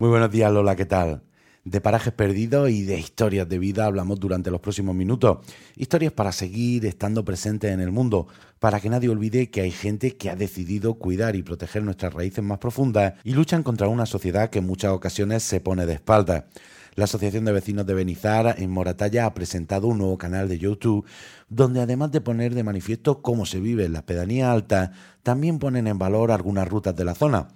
Muy buenos días, Lola, ¿qué tal? De parajes perdidos y de historias de vida hablamos durante los próximos minutos. Historias para seguir estando presentes en el mundo, para que nadie olvide que hay gente que ha decidido cuidar y proteger nuestras raíces más profundas y luchan contra una sociedad que en muchas ocasiones se pone de espaldas. La Asociación de Vecinos de Benizar en Moratalla ha presentado un nuevo canal de YouTube donde además de poner de manifiesto cómo se vive en la pedanía alta, también ponen en valor algunas rutas de la zona.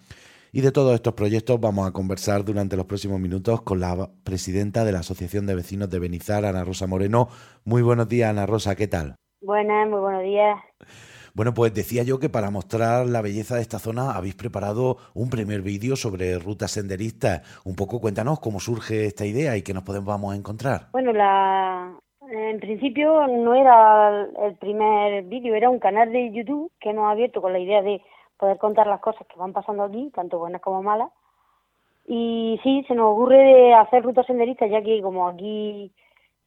Y de todos estos proyectos vamos a conversar durante los próximos minutos con la presidenta de la Asociación de Vecinos de Benizar, Ana Rosa Moreno. Muy buenos días, Ana Rosa, ¿qué tal? Buenas, muy buenos días. Bueno, pues decía yo que para mostrar la belleza de esta zona habéis preparado un primer vídeo sobre rutas senderistas. Un poco cuéntanos cómo surge esta idea y qué nos podemos encontrar. Bueno, la... en principio no era el primer vídeo, era un canal de YouTube que hemos abierto con la idea de poder contar las cosas que van pasando aquí, tanto buenas como malas. Y sí, se nos ocurre de hacer rutas senderistas, ya que como aquí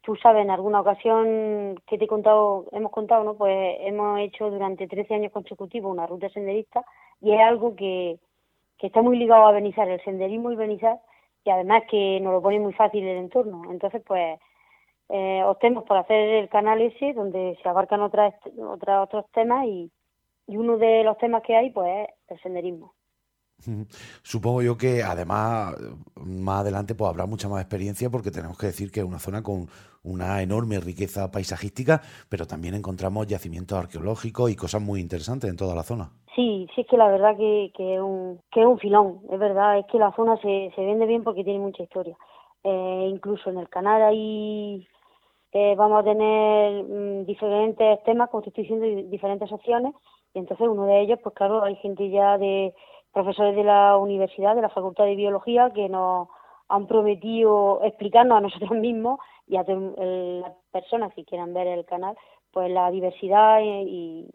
tú sabes, en alguna ocasión que te he contado, hemos contado, ¿no? Pues hemos hecho durante 13 años consecutivos una ruta senderista y es algo que, que está muy ligado a Benizar, el senderismo y Benizar, y además que nos lo pone muy fácil el entorno. Entonces, pues, eh, optemos por hacer el canal ese donde se abarcan otras, otras otros temas y, y uno de los temas que hay pues es el senderismo. Supongo yo que además más adelante pues habrá mucha más experiencia porque tenemos que decir que es una zona con una enorme riqueza paisajística, pero también encontramos yacimientos arqueológicos y cosas muy interesantes en toda la zona. Sí, sí es que la verdad que, que, es, un, que es un filón, es verdad, es que la zona se, se vende bien porque tiene mucha historia. Eh, incluso en el canal ahí eh, vamos a tener mm, diferentes temas, como te estoy diciendo, diferentes opciones y entonces uno de ellos, pues claro, hay gente ya de profesores de la universidad, de la Facultad de Biología, que nos han prometido explicarnos a nosotros mismos y a las personas que quieran ver el canal, pues la diversidad y,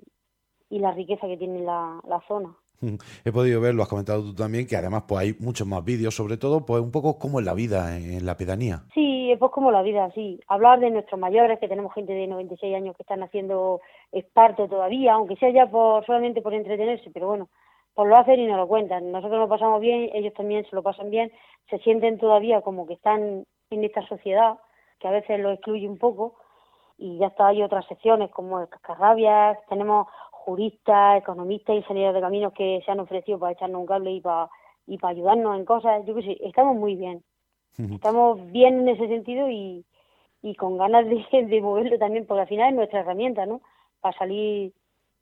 y la riqueza que tiene la zona. He podido ver, lo has comentado tú también, que además pues hay muchos más vídeos, sobre todo pues un poco como en la vida, en la pedanía. Sí, pues como la vida, sí. Hablar de nuestros mayores, que tenemos gente de 96 años que están haciendo esparto todavía, aunque sea ya por solamente por entretenerse, pero bueno, por lo hacen y nos lo cuentan. Nosotros lo pasamos bien, ellos también se lo pasan bien, se sienten todavía como que están en esta sociedad, que a veces lo excluye un poco, y ya está, hay otras secciones como el cascarrabias, tenemos juristas, economistas, ingenieros de caminos que se han ofrecido para echarnos un cable y para, y para ayudarnos en cosas. Yo qué sé, estamos muy bien. Estamos bien en ese sentido y, y con ganas de, de moverlo también, porque al final es nuestra herramienta, ¿no? Para salir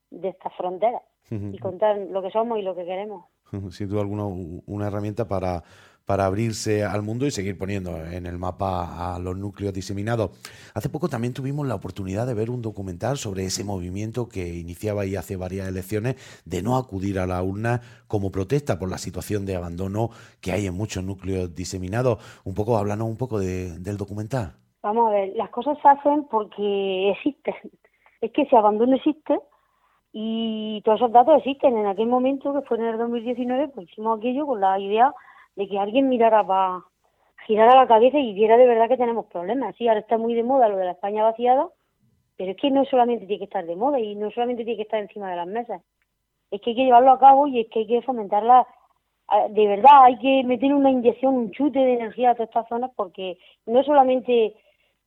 de estas fronteras y contar lo que somos y lo que queremos. Sin duda alguna, una herramienta para para abrirse al mundo y seguir poniendo en el mapa a los núcleos diseminados. Hace poco también tuvimos la oportunidad de ver un documental sobre ese movimiento que iniciaba ahí hace varias elecciones de no acudir a la urna como protesta por la situación de abandono que hay en muchos núcleos diseminados. Un poco, háblanos un poco del documental. Vamos a ver, las cosas se hacen porque existen. Es que ese abandono existe y todos esos datos existen. En aquel momento, que fue en el 2019, pues hicimos aquello con la idea de que alguien mirara para girar a la cabeza y viera de verdad que tenemos problemas. Sí, ahora está muy de moda lo de la España vaciada, pero es que no solamente tiene que estar de moda y no solamente tiene que estar encima de las mesas. Es que hay que llevarlo a cabo y es que hay que fomentarla. De verdad, hay que meter una inyección, un chute de energía a todas estas zonas porque no solamente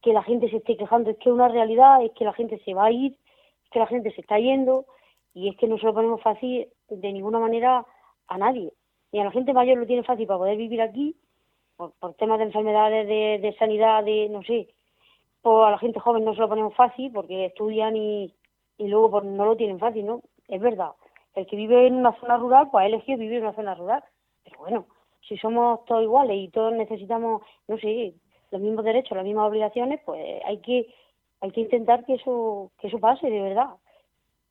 que la gente se esté quejando, es que una realidad es que la gente se va a ir, es que la gente se está yendo y es que no se lo ponemos fácil de ninguna manera a nadie y a la gente mayor lo tiene fácil para poder vivir aquí, por, temas de enfermedades, de, sanidad, de no sé, o a la gente joven no se lo ponemos fácil porque estudian y, y luego pues, no lo tienen fácil, ¿no? Es verdad. El que vive en una zona rural, pues ha elegido vivir en una zona rural. Pero bueno, si somos todos iguales y todos necesitamos, no sé, los mismos derechos, las mismas obligaciones, pues hay que hay que intentar que eso que eso pase de verdad.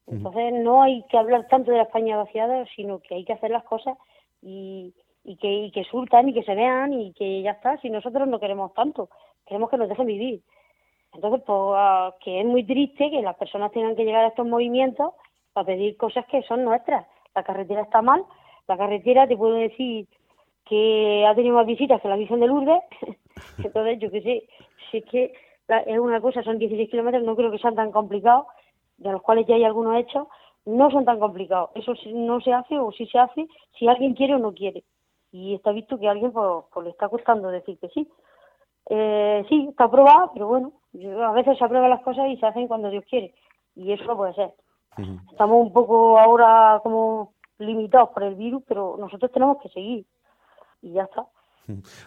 Entonces no hay que hablar tanto de la España vaciada, sino que hay que hacer las cosas y, y que, y que surtan y que se vean y que ya está, si nosotros no queremos tanto, queremos que nos dejen vivir. Entonces, pues, ah, que es muy triste que las personas tengan que llegar a estos movimientos para pedir cosas que son nuestras. La carretera está mal, la carretera te puedo decir que ha tenido más visitas que la visión de Lourdes, entonces yo qué sé, si es que es una cosa, son 16 kilómetros, no creo que sean tan complicados, de los cuales ya hay algunos hechos, no son tan complicados. Eso no se hace o si se hace si alguien quiere o no quiere. y está visto que a alguien pues, pues, le está costando decir que sí. Eh, sí, está aprobada, pero bueno, a veces se aprueban las cosas y se hacen cuando Dios quiere, y eso no puede ser. Estamos un poco ahora como limitados por el virus, pero nosotros tenemos que seguir, y ya está.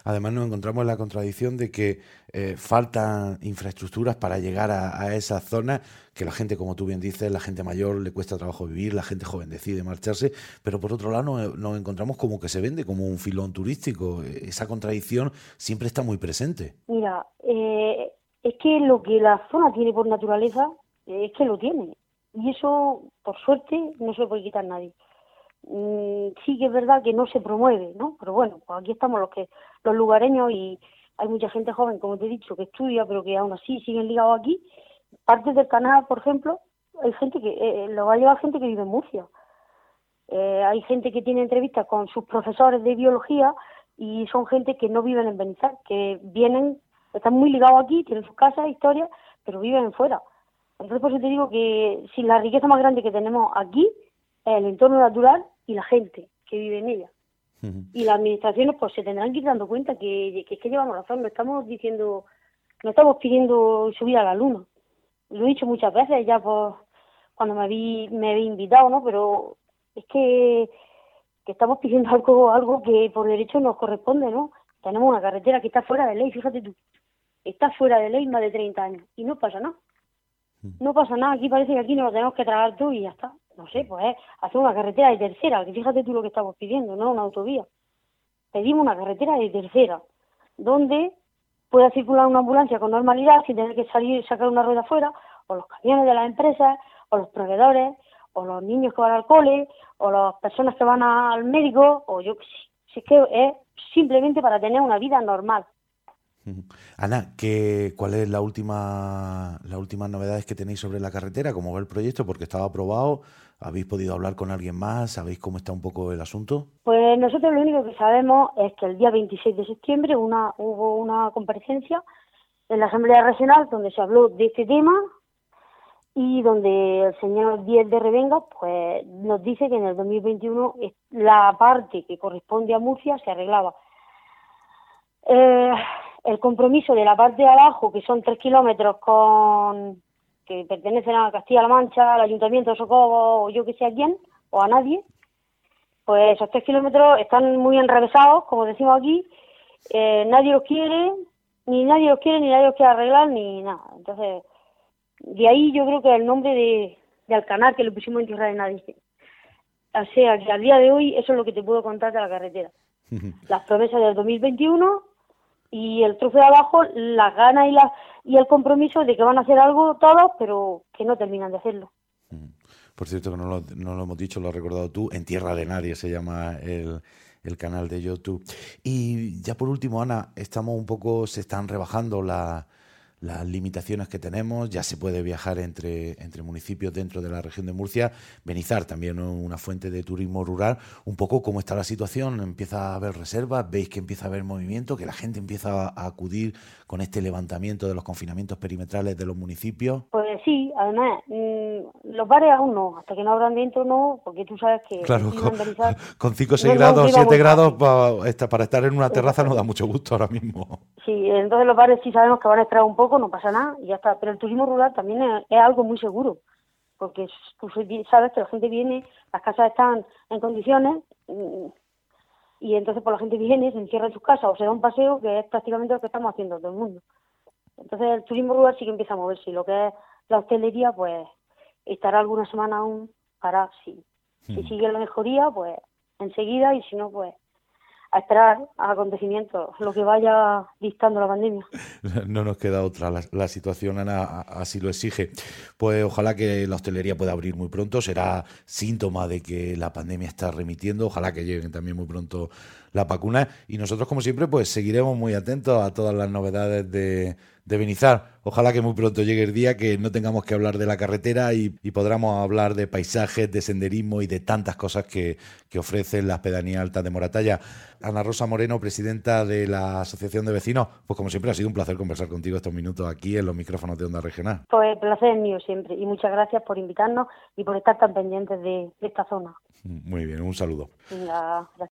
Además nos encontramos en la contradicción de que eh, faltan infraestructuras para llegar a, a, esas zonas, que la gente, como tú bien dices, la gente mayor le cuesta trabajo vivir, la gente joven decide marcharse, pero por otro lado nos, encontramos como que se vende como un filón turístico. Esa contradicción siempre está muy presente. Mira, eh, es que lo que la zona tiene por naturaleza es que lo tiene. Y eso, por suerte, no se lo puede quitar nadie. Mm, sí que es verdad que no se promueve, ¿no? Pero bueno, pues aquí estamos los que los lugareños y hay mucha gente joven, como te he dicho, que estudia, pero que aún así siguen ligados aquí. Parte del canal, por ejemplo, hay gente que eh, lo va a llevar gente que vive en Murcia. Eh, hay gente que tiene entrevistas con sus profesores de biología y son gente que no viven en Benizar, que vienen, están muy ligados aquí, tienen sus casas, historias, pero viven fuera. Entonces, por eso te digo que si la riqueza más grande que tenemos aquí el entorno natural y la gente que vive en ella. Y las administraciones pues se tendrán que ir dando cuenta que, que es que llevamos razón, no estamos diciendo, no estamos pidiendo subir a la luna. Lo he dicho muchas veces ya pues cuando me vi, me había invitado, ¿no? Pero es que, que estamos pidiendo algo, algo que por derecho nos corresponde, ¿no? Tenemos una carretera que está fuera de ley, fíjate tú, está fuera de ley más de 30 años y no pasa nada. No pasa nada, aquí parece que aquí nos lo tenemos que tragar tú y ya está no sé, pues hacer una carretera de tercera, que fíjate tú lo que estamos pidiendo, no una autovía. Pedimos una carretera de tercera, donde pueda circular una ambulancia con normalidad sin tener que salir y sacar una rueda afuera, o los camiones de las empresas, o los proveedores, o los niños que van al cole, o las personas que van al médico, o yo Si es que es simplemente para tener una vida normal. Ana, ¿qué, ¿cuál es la última, las últimas novedades que tenéis sobre la carretera? ¿Cómo va el proyecto? Porque estaba aprobado, ¿habéis podido hablar con alguien más? ¿Sabéis cómo está un poco el asunto? Pues nosotros lo único que sabemos es que el día 26 de septiembre una, hubo una comparecencia en la Asamblea Regional donde se habló de este tema y donde el señor Díez de Revenga pues nos dice que en el 2021 la parte que corresponde a Murcia se arreglaba. Eh, el compromiso de la parte de abajo, que son tres kilómetros con que pertenecen a Castilla-La Mancha, al Ayuntamiento de Socorro o yo que sé a quién, o a nadie, pues esos tres kilómetros están muy enrevesados, como decimos aquí, eh, nadie los quiere, ni nadie los quiere, ni nadie los quiere arreglar, ni nada. Entonces, de ahí yo creo que el nombre de, de Alcanar que le pusimos en tierra de nadie. O sea, que al día de hoy eso es lo que te puedo contar de la carretera. Las promesas del 2021 y el trofeo de abajo, las ganas y, la, y el compromiso de que van a hacer algo todos, pero que no terminan de hacerlo. Por cierto, que no lo, no lo hemos dicho, lo has recordado tú, En Tierra de Nadie se llama el, el canal de YouTube. Y ya por último, Ana, estamos un poco, se están rebajando la, las limitaciones que tenemos, ya se puede viajar entre, entre municipios dentro de la región de Murcia, Benizar también una fuente de turismo rural, un poco cómo está la situación, empieza a haber reservas, veis que empieza a haber movimiento, que la gente empieza a acudir con este levantamiento de los confinamientos perimetrales de los municipios. Pues sí, además, mm, los bares aún no, hasta que no abran dentro no, porque tú sabes que... Claro, con, 5 o 6 grados, 7 grados, para, para estar en una terraza no da mucho gusto ahora mismo. Sí, entonces los bares sí sabemos que van a esperar un poco, no pasa nada y ya está. Pero el turismo rural también es, algo muy seguro, porque tú sabes que la gente viene, las casas están en condiciones y entonces pues la gente viene, se encierra en sus casas o se da un paseo, que es prácticamente lo que estamos haciendo todo el mundo. Entonces el turismo rural sí que empieza a moverse y lo que es la hostelería pues estará alguna semana aún para si, si hmm. sigue la mejoría pues enseguida y si no pues a esperar acontecimientos, lo que vaya dictando la pandemia. No nos queda otra, la, situación Ana, así lo exige. Pues ojalá que la hostelería pueda abrir muy pronto, será síntoma de que la pandemia está remitiendo, ojalá que lleguen también muy pronto las vacunas y nosotros como siempre pues seguiremos muy atentos a todas las novedades de de Benizar. Ojalá que muy pronto llegue el día que no tengamos que hablar de la carretera y, podamos hablar de paisajes, de senderismo y de tantas cosas que, que ofrecen las pedanías altas de Moratalla. Ana Rosa Moreno, presidenta de la Asociación de Vecinos, pues como siempre ha sido un placer conversar contigo estos minutos aquí en los micrófonos de Onda Regional. Pues placer es mío siempre y muchas gracias por invitarnos y por estar tan pendientes de, esta zona. Muy bien, un saludo. gracias.